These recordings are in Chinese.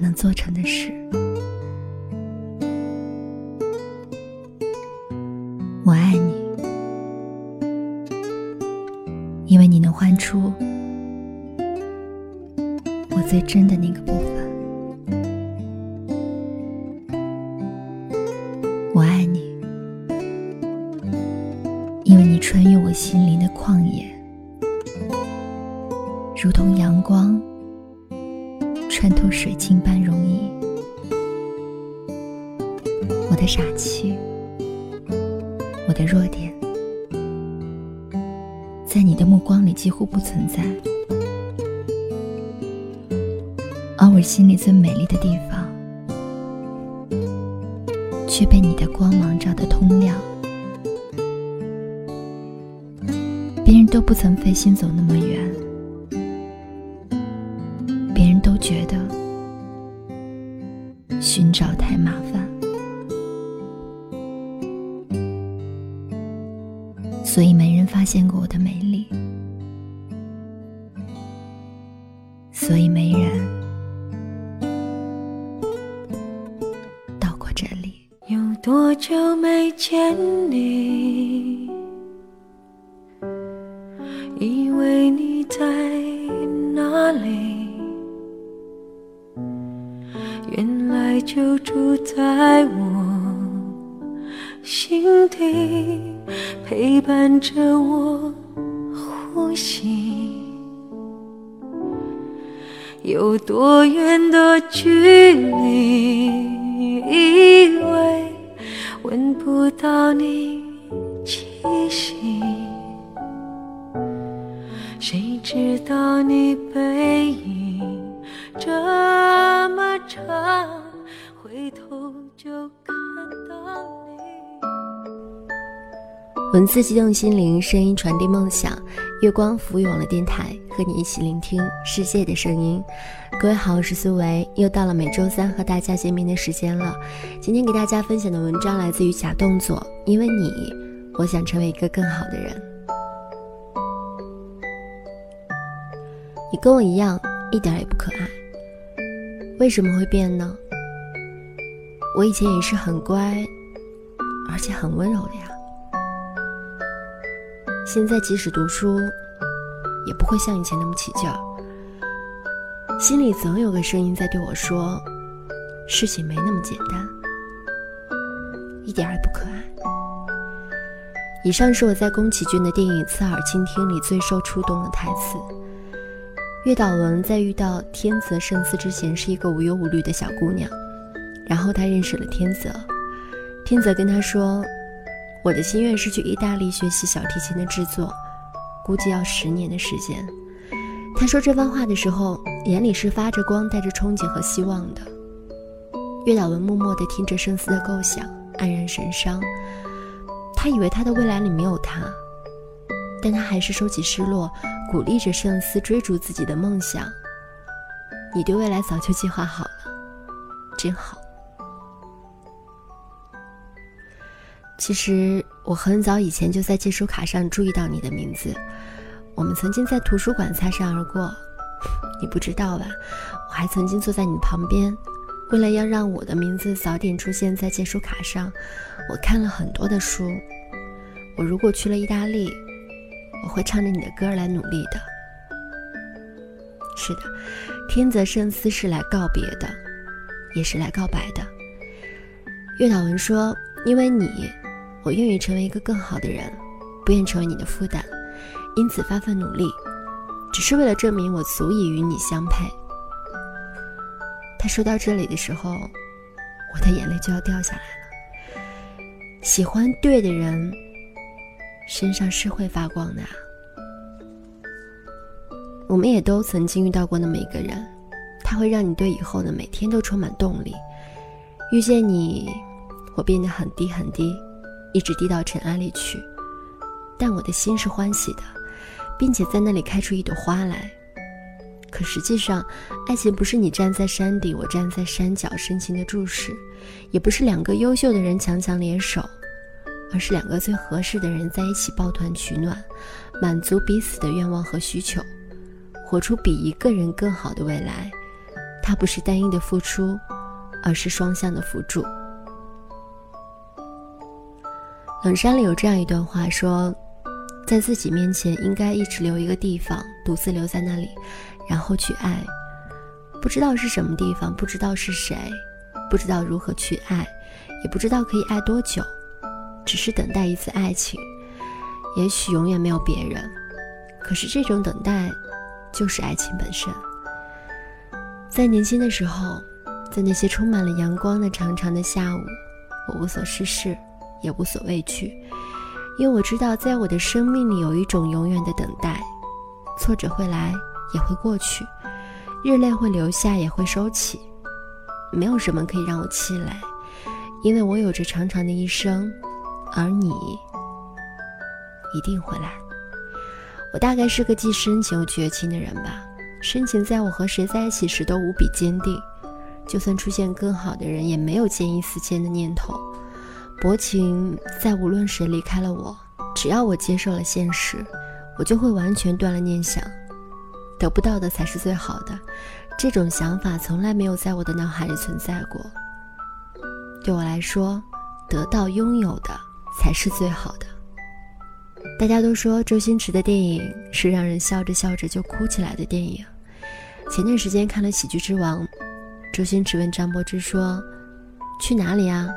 能做成的事。我爱你，因为你能唤出我最真的那个部分。我爱你，因为你穿越我心灵的旷野。如同阳光穿透水晶般容易，我的傻气，我的弱点，在你的目光里几乎不存在，而我心里最美丽的地方，却被你的光芒照得通亮。别人都不曾费心走那么远。见过我的美丽，所以没人到过这里。有多久没见你？呼吸。有多远的距离，以为闻不到你气息，谁知道你背影这么长。回头就看到你文字激动心灵，声音传递梦想。月光浮涌了电台，和你一起聆听世界的声音。各位好，我是苏维，又到了每周三和大家见面的时间了。今天给大家分享的文章来自于假动作，因为你，我想成为一个更好的人。你跟我一样，一点也不可爱，为什么会变呢？我以前也是很乖，而且很温柔的呀。现在即使读书，也不会像以前那么起劲儿。心里总有个声音在对我说：“事情没那么简单，一点也不可爱。”以上是我在宫崎骏的电影《侧耳倾听》里最受触动的台词。月岛文在遇到天泽圣司之前，是一个无忧无虑的小姑娘。然后他认识了天泽，天泽跟他说：“我的心愿是去意大利学习小提琴的制作，估计要十年的时间。”他说这番话的时候，眼里是发着光，带着憧憬和希望的。月岛文默默地听着圣思的构想，黯然神伤。他以为他的未来里没有他，但他还是收起失落，鼓励着圣思追逐自己的梦想。你对未来早就计划好了，真好。其实我很早以前就在借书卡上注意到你的名字，我们曾经在图书馆擦身而过，你不知道吧？我还曾经坐在你旁边，为了要让我的名字早点出现在借书卡上，我看了很多的书。我如果去了意大利，我会唱着你的歌来努力的。是的，天泽圣司是来告别的，也是来告白的。月岛文说：“因为你。”我愿意成为一个更好的人，不愿成为你的负担，因此发奋努力，只是为了证明我足以与你相配。他说到这里的时候，我的眼泪就要掉下来了。喜欢对的人，身上是会发光的。我们也都曾经遇到过那么一个人，他会让你对以后的每天都充满动力。遇见你，我变得很低很低，一直低到尘埃里去，但我的心是欢喜的，并且在那里开出一朵花来。可实际上，爱情不是你站在山顶，我站在山脚深情的注视，也不是两个优秀的人强强联手，而是两个最合适的人在一起抱团取暖，满足彼此的愿望和需求，活出比一个人更好的未来。它不是单一的付出，而是双向的辅助。冷山里有这样一段话说，在自己面前应该一直留一个地方，独自留在那里。然后去爱，不知道是什么地方，不知道是谁，不知道如何去爱，也不知道可以爱多久，只是等待一次爱情。也许永远没有别人，可是这种等待，就是爱情本身。在年轻的时候，在那些充满了阳光的长长的下午，我无所事事，也无所畏惧，因为我知道，在我的生命里有一种永远的等待，挫折会来。也会过去，热泪会流下，也会收起。没有什么可以让我气馁，因为我有着长长的一生，而你一定会来。我大概是个既深情又绝情的人吧。深情在我和谁在一起时都无比坚定，就算出现更好的人，也没有见异思迁的念头。薄情在无论谁离开了我，只要我接受了现实，我就会完全断了念想。得不到的才是最好的，这种想法从来没有在我的脑海里存在过。对我来说，得到拥有的才是最好的。大家都说周星驰的电影是让人笑着笑着就哭起来的电影。前段时间看了《喜剧之王》，周星驰问张柏芝说：“去哪里啊？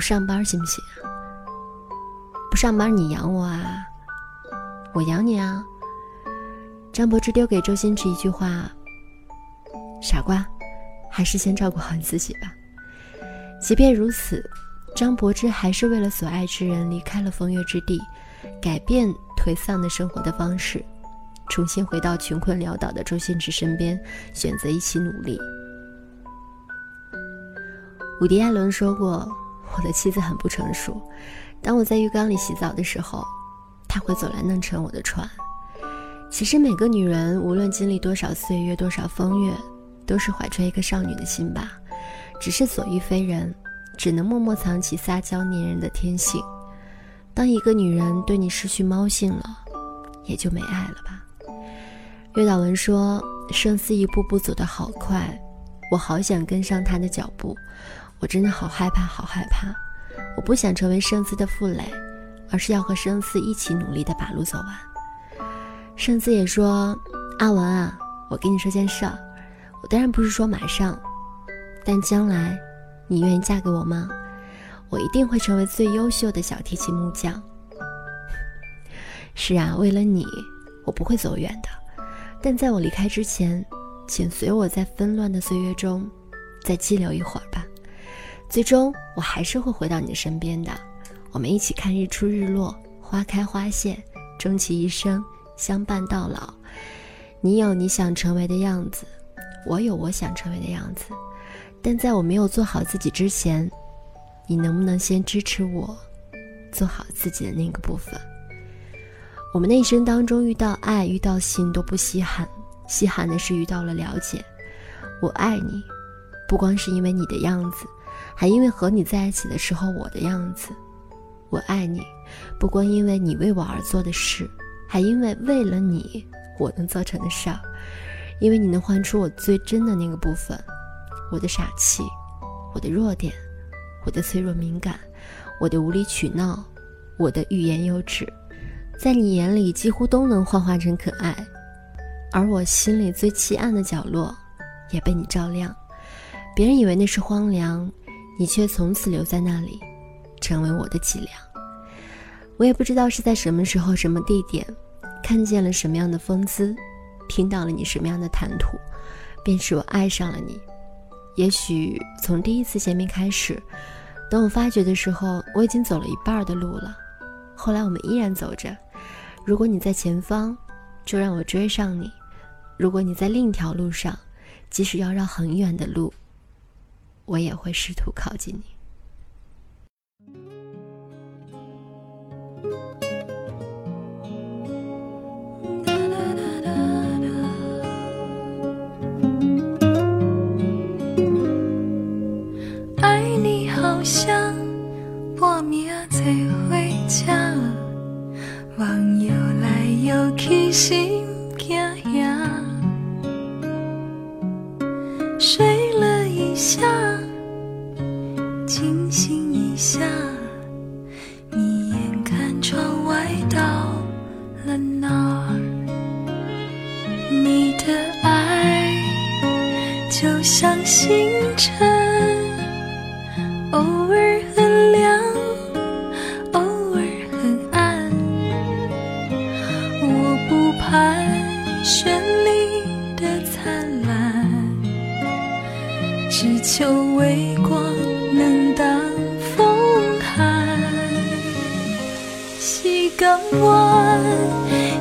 不上班行不行？不上班你养我啊？我养你啊？”张柏芝丢给周星驰一句话：“傻瓜，还是先照顾好你自己吧。”即便如此，张柏芝还是为了所爱之人离开了风月之地，改变颓丧的生活的方式，重新回到穷困潦倒的周星驰身边，选择一起努力。伍迪·艾伦说过：“我的妻子很不成熟，当我在浴缸里洗澡的时候，她会走来弄沉我的船。”其实每个女人，无论经历多少岁月、多少风月，都是怀揣一颗少女的心吧。只是所遇非人，只能默默藏起撒娇粘人的天性。当一个女人对你失去猫性了，也就没爱了吧。岳导文说：“生死一步步走得好快，我好想跟上他的脚步。我真的好害怕，好害怕。我不想成为胜思的负累，而是要和胜思一起努力的把路走完。”圣子也说：“阿文啊，我跟你说件事儿。我当然不是说马上，但将来，你愿意嫁给我吗？我一定会成为最优秀的小提琴木匠。是啊，为了你，我不会走远的。但在我离开之前，请随我在纷乱的岁月中再激流一会儿吧。最终，我还是会回到你的身边的。我们一起看日出日落，花开花谢，终其一生。”相伴到老，你有你想成为的样子，我有我想成为的样子。但在我没有做好自己之前，你能不能先支持我做好自己的那个部分？我们的一生当中遇到爱、遇到性都不稀罕，稀罕的是遇到了了解。我爱你，不光是因为你的样子，还因为和你在一起的时候我的样子。我爱你，不光因为你为我而做的事。还因为为了你，我能做成的事儿，因为你能唤出我最真的那个部分，我的傻气，我的弱点，我的脆弱敏感，我的无理取闹，我的欲言又止，在你眼里几乎都能幻化成可爱，而我心里最漆暗的角落，也被你照亮。别人以为那是荒凉，你却从此留在那里，成为我的脊梁。我也不知道是在什么时候、什么地点，看见了什么样的风姿，听到了你什么样的谈吐，便是我爱上了你。也许从第一次见面开始，等我发觉的时候，我已经走了一半的路了。后来我们依然走着。如果你在前方，就让我追上你；如果你在另一条路上，即使要绕很远的路，我也会试图靠近你。一下，清醒一下，你眼看窗外到了哪儿？你的爱就像星辰。偶尔很亮，偶尔很暗。我不盼绚丽的灿烂，只求微光能挡风寒。西港湾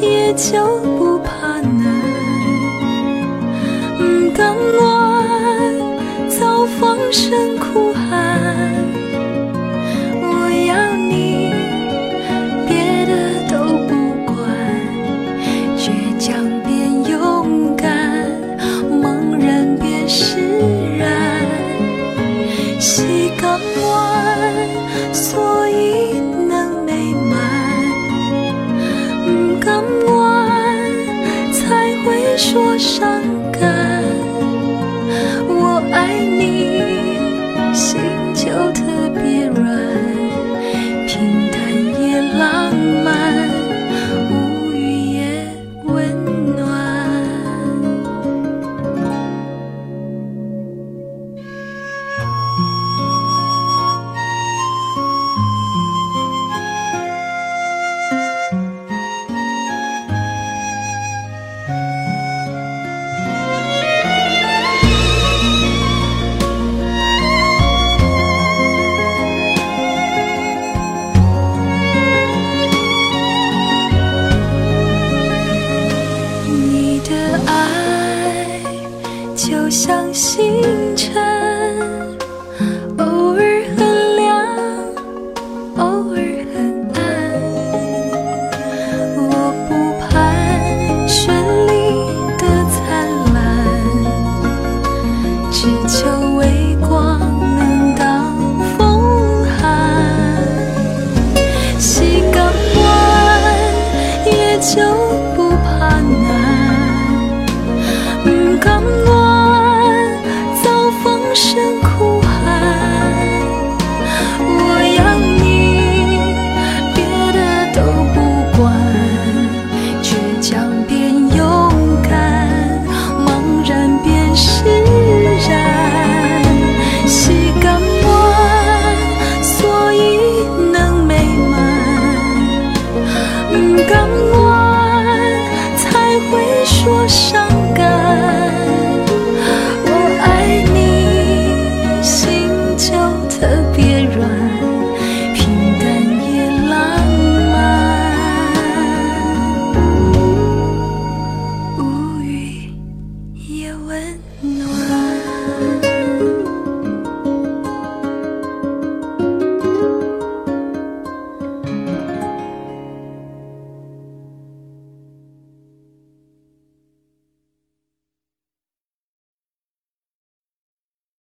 也就不怕难，唔港湾